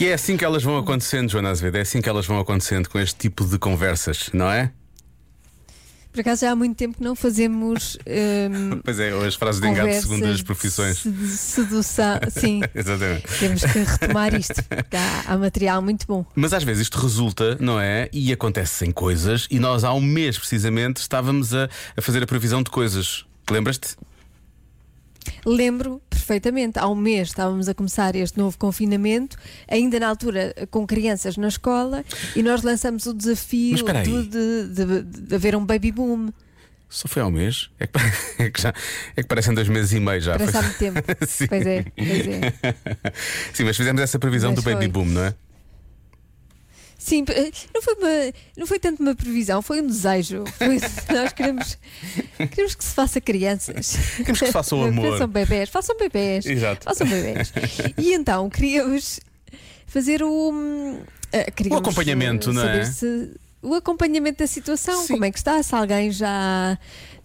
E é assim que elas vão acontecendo, Joana Azevedo. É assim que elas vão acontecendo com este tipo de conversas, não é? Por acaso já há muito tempo que não fazemos. hum, Pois é, as frases de engate segundo as profissões. sedu- Sedução, sim. Exatamente. Temos que retomar isto. porque Há, há material muito bom. Mas às vezes isto resulta, não é? E acontecem coisas, e nós há um mês precisamente estávamos a, a fazer a previsão de coisas. Lembras-te? Lembro perfeitamente, há um mês estávamos a começar este novo confinamento, ainda na altura com crianças na escola, e nós lançamos o desafio do- de, de- de haver um baby boom. Só foi há um mês? É que, é que já, é que parecem dois meses e meio já. Parece há muito tempo. Sim. Pois é, pois é. Sim, mas fizemos essa previsão Mas do baby foi. boom, não é? Sim, não foi, uma, não foi tanto uma previsão, foi um desejo. Foi- nós queremos, queremos que se faça crianças. Queremos que se faça o amor. Façam bebés, façam bebés. Exato. Façam bebés. E então queríamos fazer o. hum, eh, queríamos, acompanhamento, não é? se- o acompanhamento da situação, Sim. como é que está, se alguém já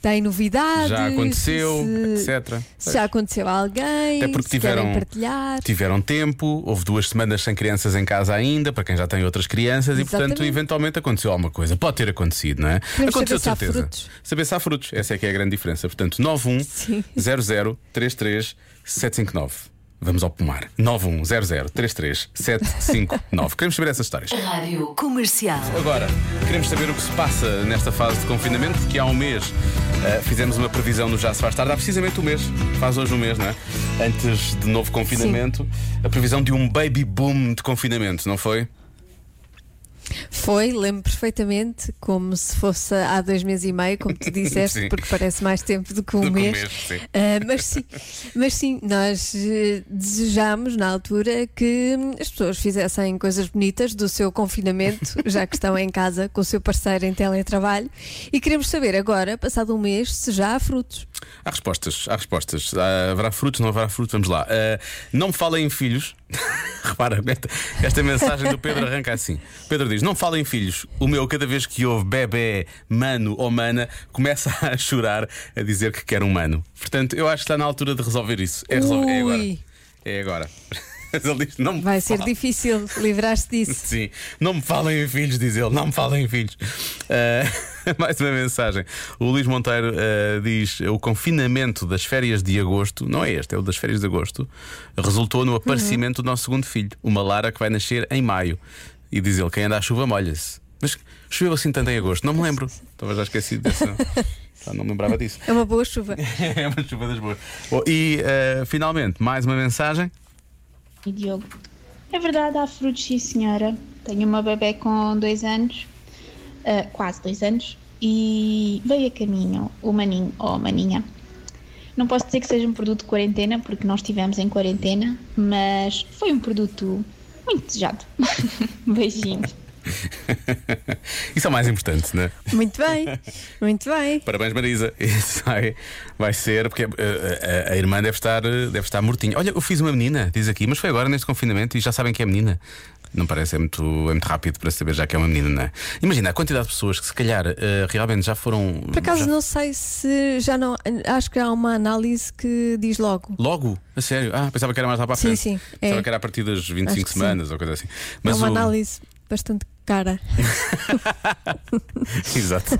tem novidades. Já aconteceu, se, etc. se já aconteceu a alguém, Até porque tiveram- partilhar. Tiveram tempo, houve duas semanas sem crianças em casa ainda, para quem já tem outras crianças, e portanto, Exatamente. eventualmente aconteceu alguma coisa. Pode ter acontecido, não é? Queremos aconteceu saber certeza. frutos. Saber se há frutos. Essa é que é a grande diferença. Portanto, 91 Sim. 00 33 759. Vamos ao pomar. 91 00 33 759. Queremos saber essas histórias. Rádio Comercial. Agora, queremos saber o que se passa nesta fase de confinamento, porque há um mês eh, fizemos uma previsão no Já Se Faz Tarde, há precisamente um mês, faz hoje um mês, não é? Antes de novo confinamento, a previsão de um baby boom de confinamento, não foi? Foi, lembro perfeitamente, como se fosse há dois meses e meio, como tu disseste, porque parece mais tempo do que um Do que um mês. mês, sim. Ah, mas, sim, mas sim, nós eh, desejámos na altura que as pessoas fizessem coisas bonitas do seu confinamento, já que estão em casa com o seu parceiro em teletrabalho, e queremos saber agora, passado um mês, se já há frutos. Há respostas, há respostas. Ah, haverá frutos, não haverá frutos, vamos lá. Ah, não me falem em filhos. Repara, esta, esta mensagem do Pedro arranca assim. Pedro diz: Não falem em filhos. O meu, cada vez que ouve bebê, mano ou mana, começa a chorar a dizer que quer um mano. Portanto, eu acho que está na altura de resolver isso. É, resolver, é agora. É agora. Diz: Vai ser falem." difícil livrar-se disso. Sim, não me falem em filhos, diz ele, não me falem em filhos. Ah, mais uma mensagem. O Luís Monteiro ah, diz: o confinamento das férias de agosto, não é este, é o das férias de agosto, resultou no aparecimento do nosso segundo filho, uma Lara que vai nascer em maio. E diz ele: quem anda à chuva molha-se. Mas choveu assim tanto em agosto? Não me lembro. Estava já esquecido dessa. Ah, não me lembrava disso. É uma boa chuva. é uma chuva das boas. Bom, e ah, finalmente, mais uma mensagem. E Diogo. É verdade, há frutos, sim senhora. Tenho uma bebê com dois anos, ah, quase dois anos, e veio a caminho o maninho ou a maninha. Não posso dizer que seja um produto de quarentena, porque nós estivemos em quarentena, mas foi um produto muito desejado. Beijinhos. Isso é o mais importante, não é? Muito bem, muito bem. Parabéns, Marisa. Isso vai, vai ser, porque eh, a, a irmã deve estar, eh, deve estar mortinha. Olha, eu fiz uma menina, diz aqui, mas foi agora neste confinamento e já sabem que é menina. Não parece, é muito, é muito rápido para saber já que é uma menina, não é? Imagina a quantidade de pessoas que se calhar eh, realmente já foram. Por acaso já- não sei se já não. Acho que há uma análise que diz logo. Logo? A sério? Ah, pensava que era mais lá para a Sim, frente. sim, Pensava é. que era a partir das Acho 25 que sim. semanas ou coisa assim. é Mas uma o- análise bastante cara. Exato.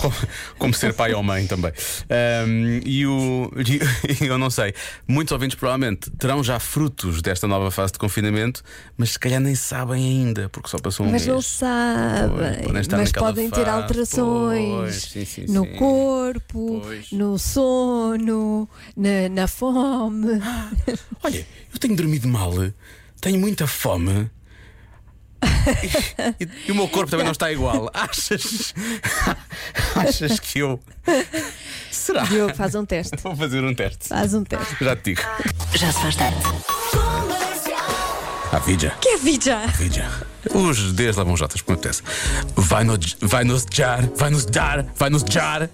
como, como ser pai ou mãe também. Ahm, e o. e eu não sei. Muitos ouvintes provavelmente terão já frutos desta nova fase de confinamento, mas se calhar nem sabem ainda, porque só passou um Mas mês. não Pois, sabem. Mas podem ter fase. alterações Pois, sim, sim, no sim. corpo, Pois. no sono, na, na fome. Olha, eu tenho dormido mal, tenho muita fome. E, e- e o meu corpo também não está igual. Achas? Achas que eu. Será? Diogo, faz um teste. Vou fazer um teste. Faz um teste. Já te digo. Já se faz tarde. A vida. Que é vida? Vida. Os Ds levam Jotas, como acontece. Vai, no, vai nos dar, vai nos dar, vai nos dar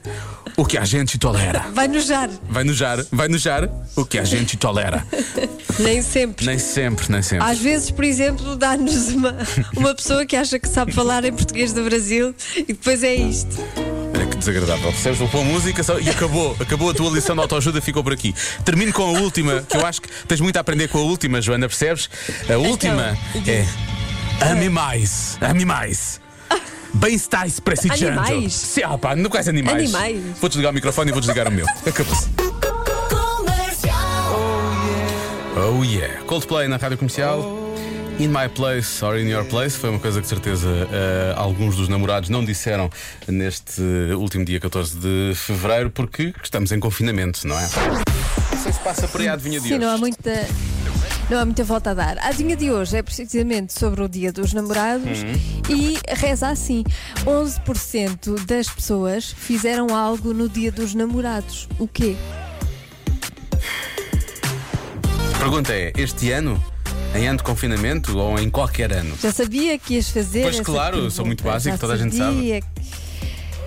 o que a gente tolera. Vai nojar. Vai nos dar, vai nos dar o que a gente tolera. Nem sempre. Nem sempre, nem sempre. Às vezes, por exemplo, dá-nos uma, uma pessoa que acha que sabe falar em português do Brasil e depois é isto. Olha que desagradável. Percebes? Vou pôr música só- e acabou. Acabou a tua lição de autoajuda, ficou por aqui. Termino com a última, que eu acho que tens muito a aprender com a última, Joana, percebes? A última é. Ame mais. Ame mais. Bem-estar prestigioso. Animais? Sim, ah, pá, não quais animais. Animais. Vou desligar o microfone e vou desligar o meu. Acabou-se. Oh yeah. Coldplay na rádio comercial. In my place or in your place foi uma coisa que de certeza eh, alguns dos namorados não disseram neste último dia 14 de fevereiro porque estamos em confinamento, não é? Não sei se passa por aí a adivinha de Sim, hoje. não há muita. Não há muita volta a dar. A adivinha de hoje é precisamente sobre o Dia dos Namorados Uhum. e reza assim: 11% das pessoas fizeram algo no Dia dos Namorados. O quê? Pergunta é: este ano, em ano de confinamento ou em qualquer ano? Já sabia que ias fazer Pois claro, pergunta. sou muito básico, Já toda a gente sabe. sabia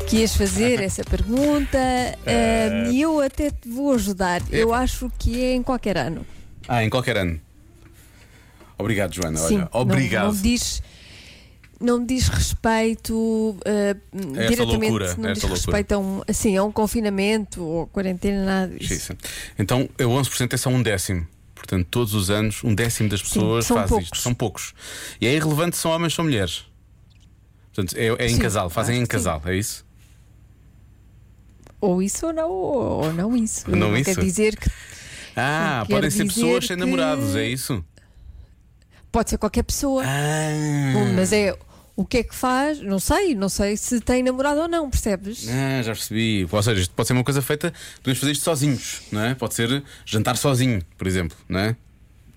Que ias fazer essa pergunta ahm, e eu até te vou ajudar. Eu acho que é em qualquer ano. Ah, em qualquer ano. Obrigado, Joana. Sim, Olha, não- obrigado. Não, diz. Não diz respeito ah, diretamente, loucura, não essa diz loucura. respeito a um, assim, a um confinamento ou quarentena, nada disso. Sim, sim. Então, o 11% é só um décimo. Portanto, todos os anos, um décimo das pessoas são faz poucos. isto. São poucos. E é irrelevante se são homens ou mulheres. Portanto, é, é em Sim, casal, fazem em sim. casal, é isso? Ou isso ou não, ou não isso. Não Quer isso? dizer que Ah, Quer podem ser dizer pessoas sem que- namorados, é isso? pode ser qualquer pessoa. Ah, Mas é o que é que faz? Não sei, não sei se tem namorado ou não, percebes? ah, já percebi. Ou seja, isto pode ser uma coisa feita, podemos fazer isto sozinhos, não é? Pode ser jantar sozinho, por exemplo, não é?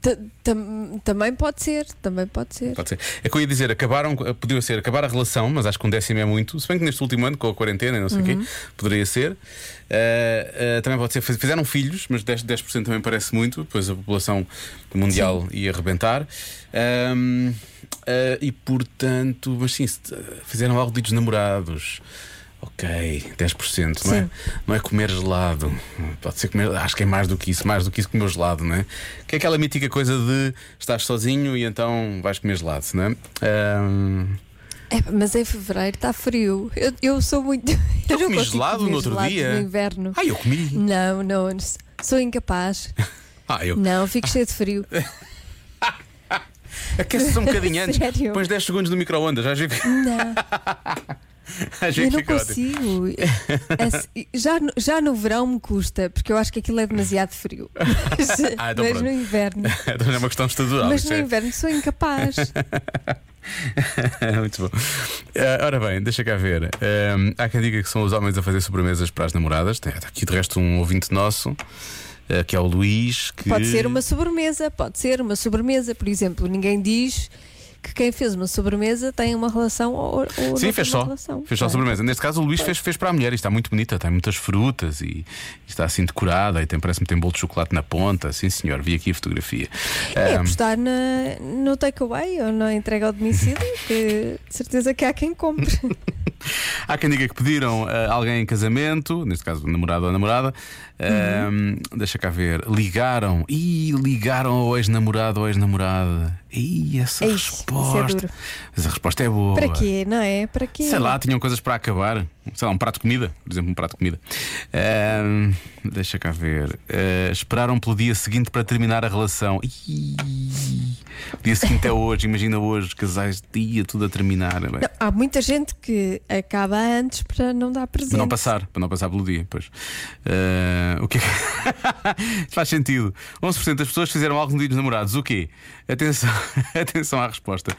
Ta- tam- também pode ser, também pode ser. Pode ser. É que eu ia dizer, acabaram, podia ser acabar a relação, mas acho que um décimo é muito. Se bem que neste último ano, com a quarentena e não sei o Uhum. quê, poderia ser. Ah, ah, também pode ser, fizeram filhos, mas 10%, 10% também parece muito, depois a população mundial ia arrebentar. Ahm, ah, e portanto, mas sim, fizeram algo de dos namorados. Ok, 10%, não é? Sim. Não é comer gelado. Pode ser comer, acho que é mais do que isso, mais do que isso comer gelado, não é? Que é aquela mítica coisa de estás sozinho e então vais comer gelado, não é? Ahm, É, mas em fevereiro está frio. Eu, eu sou muito. Eu, não comi gelado no outro gelado dia. No inverno. Ah, eu comi. Não, não, sou incapaz. Ah, eu. Não, fico cheio de frio. Aquece-se um bocadinho antes. Sério? Pões 10 segundos no micro-ondas. Já vi Não, já eu não consigo. Assim, Já, no- já no verão me custa, porque eu acho que aquilo é demasiado frio. Mas, Ah, então mas no inverno. Então é uma questão estadual. Mas no é- inverno sou incapaz. Muito bom. Ah, ora bem, deixa cá ver. Ahm, há quem diga que são os homens a fazer sobremesas para as namoradas. Tem aqui de resto um ouvinte nosso, ah, que é o Luís. Que... Pode ser uma sobremesa, pode ser uma sobremesa. Por exemplo, ninguém diz que quem fez uma sobremesa tem uma relação ou, ou Sim, fez só. relação. Fez só é? sobremesa. Neste caso, o Luís fez, fez para a mulher. Isto está muito bonita, tem muitas frutas e, e está assim decorada. E tem, parece-me tem bolo de chocolate na ponta. Sim, senhor, vi aqui a fotografia. É Ahm, apostar na, no takeaway ou na entrega ao domicílio, que de certeza que há quem compre. Há quem diga que pediram ah, alguém em casamento, neste caso, namorado ou namorada. Ahm, deixa cá ver. Ligaram. Ih, ligaram ao ex-namorado ou ex-namorada. Ih, essa Ei, isso é resposta. Essa resposta é boa. Para quê, não é? Para quê? Sei lá, tinham coisas para acabar. Sei lá, um prato de comida, por exemplo, um prato de comida. Ahm, deixa cá ver. Ah, esperaram pelo dia seguinte para terminar a relação. Ih, dia seguinte é hoje, imagina hoje, casais de dia, tudo a terminar. Bem, Não, há muita gente que acaba antes para não dar presente. Para não passar, para não passar pelo dia, pois. Ah, o que é Faz sentido. 11% das pessoas fizeram algo no dia dos namorados. O quê? Atenção, atenção à resposta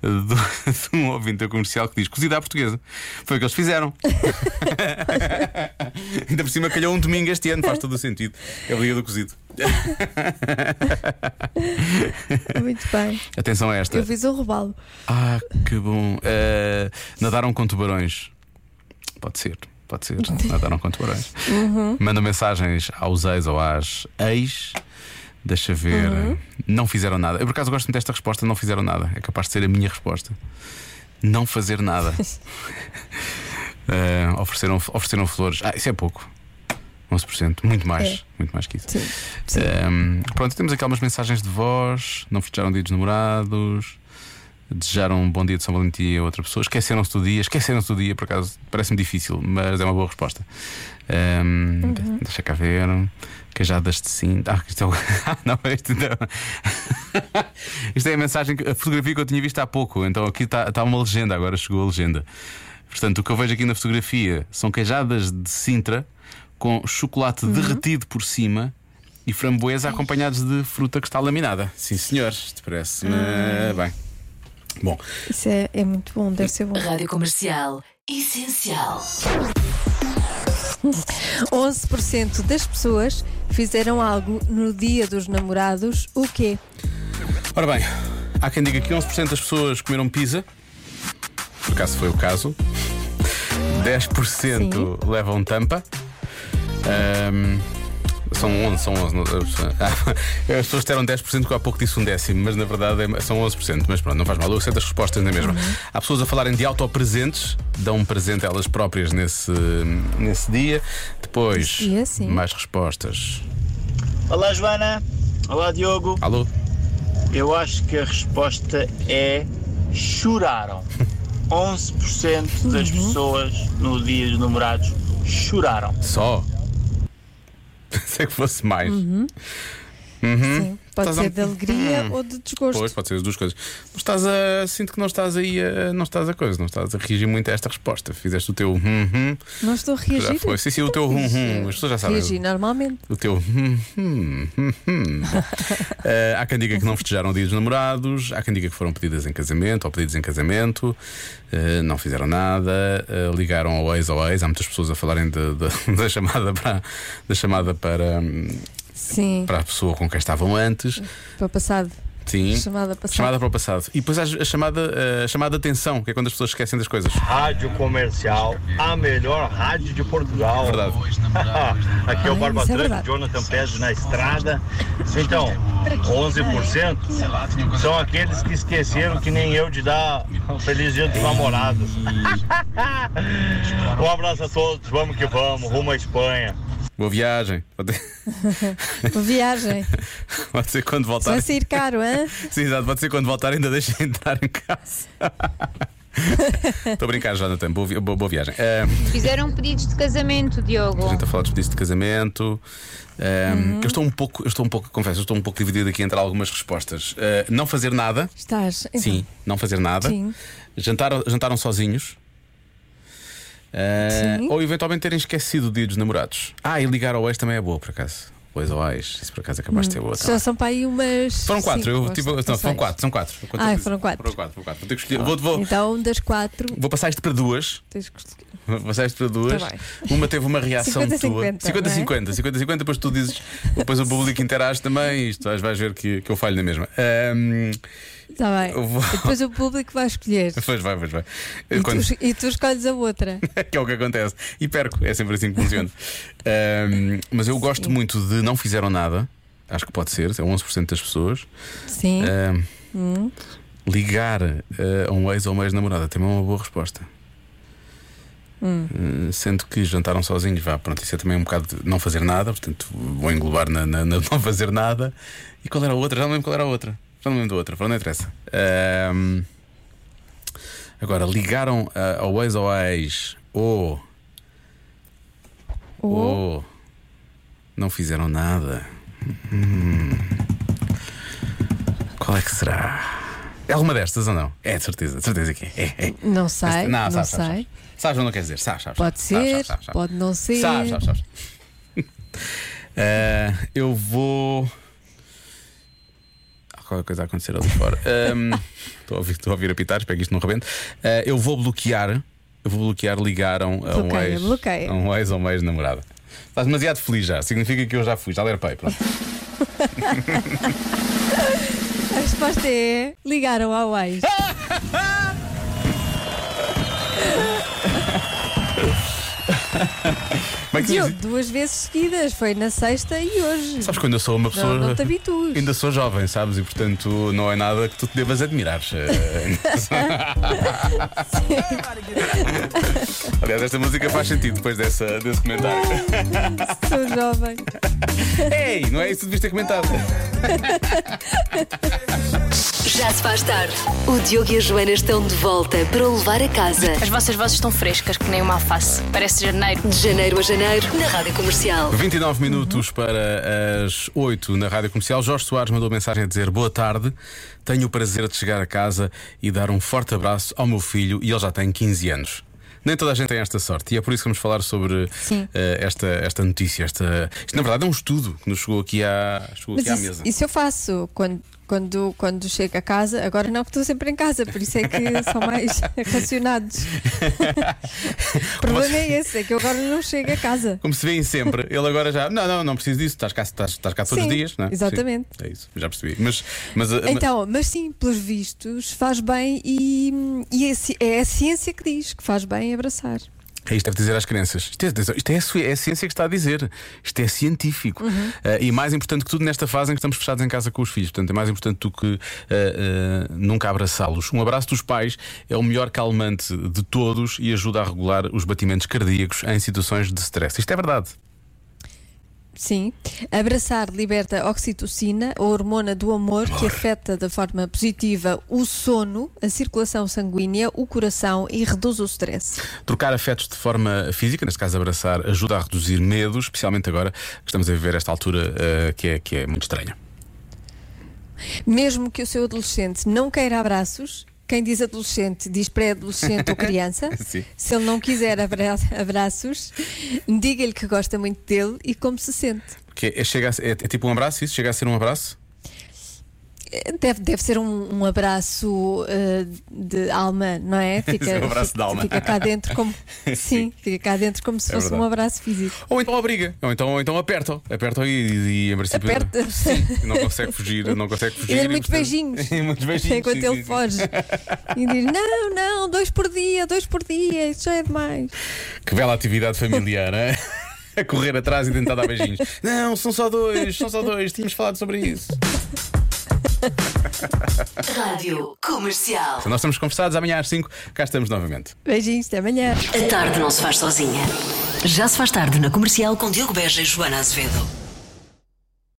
do- de um ouvinte comercial que diz cozida à portuguesa. Foi o que eles fizeram. Ainda por cima calhou um domingo este ano, faz todo o sentido. É o dia do cozido. Muito bem. Atenção a esta. Eu fiz um robalo. Ah, que bom. Ah, nadaram com tubarões. Pode ser, pode ser. Nadaram com tubarões. Mandam mensagens aos ex ou às ex Deixa ver. Não fizeram nada. Eu por acaso gosto muito desta resposta, não fizeram nada. É capaz de ser a minha resposta. Não fazer nada. Eh, ofereceram, ofereceram flores. Ah, isso é pouco. 11%. Muito mais. É. Muito mais que isso. Sim. sim. Ehm, pronto, temos aqui algumas mensagens de voz. Não festejaram dia dos namorados. Desejaram um bom dia de São Valentim a outra pessoa. Esqueceram-se do dia. Esqueceram-se do dia, por acaso. Parece-me difícil, mas é uma boa resposta. Ehm, Uhum. Deixa cá ver. Queijadas de sim. Ah, isto é o. Não, isto não. isto é a mensagem, a fotografia que eu tinha visto há pouco. Então aqui está está uma legenda, agora chegou a legenda. Portanto, o que eu vejo aqui na fotografia são queijadas de Sintra com chocolate Uhum. derretido por cima e framboesa acompanhados de fruta que está laminada. Sim, senhor, isto parece-me Ah. bem. Bom, Isso é, é muito bom, deve ser bom. Rádio Comercial. Essencial. 11% das pessoas fizeram algo no dia dos namorados. O quê? ora bem, há quem diga que 11% das pessoas comeram pizza. Por acaso foi o caso. 10% levam tampa. Ahm, são 11, são 11. não- Ah, As pessoas disseram 10% que eu há pouco disse um décimo, mas na verdade é- são 11%. Mas pronto, não faz mal, eu aceito as respostas na mesma. Há pessoas a falarem de autopresentes, dão um presente a elas próprias nesse, nesse dia. Depois, dia, mais respostas. Olá Joana, olá Diogo. Alô? Eu acho que a resposta é choraram. 11% das pessoas no dia dos namorados choraram. Só? Pensei que fosse mais. Sim. Pode Estás a- ser de alegria ou de desgosto. Pois, pode ser as duas coisas. Não estás a. Sinto que não estás aí a. Não estás a coisa, não estás a reagir muito a esta resposta. Fizeste o teu hum hum. Não estou a reagir. Já foi. Sim, sim, o teu hum hum. As pessoas já sabem. Reagi normalmente. O teu hum hum hum hum. Eh, há quem diga que não festejaram o dia dos namorados, há quem diga que foram pedidas em casamento ou pedidos em casamento, eh, não fizeram nada, eh, ligaram ao ex ao ex. Há muitas pessoas a falarem de- de- da chamada para, da chamada para, hum, Sim, para a pessoa com quem estavam antes. para o passado. Sim. Chamada passado. Chamada para o passado. E depois a chamada, a chamada de atenção, que é quando as pessoas esquecem das coisas. Rádio Comercial, a melhor rádio de Portugal. Verdade. Aqui é o Barba isso é verdade. Jonathan Pérez na estrada. Então, 11% são aqueles que esqueceram que nem eu de dar um feliz dia dos namorados. um abraço a todos, vamos que vamos, rumo à Espanha. Boa viagem. Pode, Uma viagem. pode ser quando voltar. Vai sair caro, hein? Sim, exato. Pode ser quando voltar, ainda deixem entrar em casa. Estou a brincar, Jonathan. Boa, vi- boa, boa viagem. Fizeram pedidos de casamento, Diogo. a gente a falar dos pedidos de casamento. Uhum. Eu estou um pouco, eu estou um pouco, confesso, eu estou um pouco dividido aqui entre algumas respostas. Eh, não fazer nada. Estás. Então, Sim, não fazer nada. Sim. Jantaram, jantaram sozinhos. Sim. ou eventualmente terem esquecido o dia dos namorados. Ah, e ligar ao ex também é boa, por acaso. O ex ao ex, isso por acaso acabaste de ter boa. Já também. são para aí umas. Foram quatro, eu, ou tipo, não foram quatro, são quatro. Ah, foram quatro. Foram quatro, foram quatro. Vou ter que escolher. Vou, vou, Então, das quatro, vou passar isto para duas. tens que escolher. Vou passar isto para duas. Tá. Uma teve uma reação 50, tua. 50, 50-50. 50-50, depois tu dizes. Depois o público interage também. Isto vais, vais ver que, que eu falho na mesma. Ahm, Está bem. Vou- Depois o público vai escolher. pois vai, pois vai. E Quando- tu, e tu escolhes a outra. que é o que acontece. E perco, é sempre assim que funciona. Ahm, mas eu gosto muito de não fizeram nada. Acho que pode ser, é 11% das pessoas. Sim. Ahm, Hum. Ligar eh, a um ex ou uma ex-namorada também é uma boa resposta. Hum. Eh, sendo que jantaram sozinhos, vá, pronto, isso é também um bocado de não fazer nada, portanto vou englobar na, na- na não fazer nada. E qual era a outra? Já não lembro qual era a outra. Já não lembro da outra, não interessa. Ahm, agora, ligaram ah, ao ex ou à ex ou, Ou- ou não fizeram nada. Hum. Qual é que será? É alguma destas ou não? É, de certeza, de certeza que é. é, é. Não sei. Não, Não, sabes, sei. sabes, Sabes ou não quer dizer? Sabes, sabes. Pode ser, pode não ser. Sabes, sabes, sabes. Eh, eu vou. Qualquer coisa a acontecer ali fora. Estou a, ouvir- estou a ouvir apitar, espero que isto não rebente. Eh, eu vou bloquear. Eu vou bloquear, ligaram a um Bloqueia, ex. bloqueia. A um ex ou uma ex-namorada. Estás demasiado feliz já. Significa que eu já fui, já lerpei. Pronto. A resposta é: ligaram ao ex. Como é que Diogo, diz? duas vezes seguidas, foi na sexta e hoje. Sabes quando eu sou uma pessoa. não, não te habitues. Ainda sou jovem, sabes? E portanto não é nada que tu te devas admirar. Aliás, esta música faz sentido depois dessa, desse comentário. Sou jovem. Ei, não é isso que devias ter comentado. Já se faz tarde. O Diogo e a Joana estão de volta para o levar a casa. As vossas vozes estão frescas, que nem uma alface. Parece janeiro. De janeiro a janeiro, na Rádio Comercial. 29 minutos para as 8 na Rádio Comercial. Jorge Soares mandou mensagem a dizer boa tarde. Tenho o prazer de chegar a casa e dar um forte abraço ao meu filho e ele já tem 15 anos. Nem toda a gente tem esta sorte e é por isso que vamos falar sobre eh, esta, esta notícia. Esta... Isto, na verdade, é um estudo que nos chegou aqui à, chegou Mas aqui à isso, mesa. isso eu faço quando, quando, quando chego a casa. Agora não, porque estou sempre em casa, por isso é que são mais racionados. o problema é esse, é que eu agora não chego a casa. Como se vêem sempre, ele agora já. Não, não, não preciso disso, estás cá, estás, estás cá todos Sim, os dias, não é? exatamente. Sim, é isso, já percebi. Mas, mas, eh, Então, mas sim, pelos vistos, faz bem e, e é, é a ciência que diz que faz bem abraçar. É isto deve dizer às crianças. Isto é, isto é a é a ciência que está a dizer. Isto é científico. Eh, e mais importante que tudo nesta fase em que estamos fechados em casa com os filhos. Portanto, é mais importante do que eh, eh, nunca abraçá-los. Um abraço dos pais é o melhor calmante de todos e ajuda a regular os batimentos cardíacos em situações de stress. Isto é verdade. Sim. Abraçar liberta oxitocina, a hormona do amor, que afeta de forma positiva o sono, a circulação sanguínea, o coração e reduz o stress. Trocar afetos de forma física, neste caso abraçar, ajuda a reduzir medos, especialmente agora que estamos a viver esta altura eh, que, é, que é muito estranha. Mesmo que o seu adolescente não queira abraços, quem diz adolescente diz pré-adolescente ou criança. Se ele não quiser abra- abraços, diga-lhe que gosta muito dele e como se sente. Que é, chega a ser- é, é tipo um abraço, isso? Chega a ser um abraço? Deve, deve ser um, um abraço eh, de alma, não é? Fica, um abraço fica- de alma. Fica cá dentro como. Sim, fica cá dentro como se É fosse um verdade. abraço físico. Ou então obriga, ou então, ou então aperta-o, aperta-o e, e, e em princípio Aperta. Sim, não consegue fugir, não consegue fugir. E dá muitos beijinhos. E muitos beijinhos. Enquanto sim, ele sim, sim. foge. E diz: Não, não, dois por dia, dois por dia, isso já é demais. Que bela atividade familiar, hein? A correr atrás e tentar dar beijinhos. Não, são só dois, são só dois, tínhamos falado sobre isso. Rádio Comercial. Nós estamos conversados, amanhã às 5 cá estamos novamente. Beijinhos, até amanhã. A tarde não se faz sozinha. Já se faz tarde na Comercial com Diogo Beja e Joana Azevedo.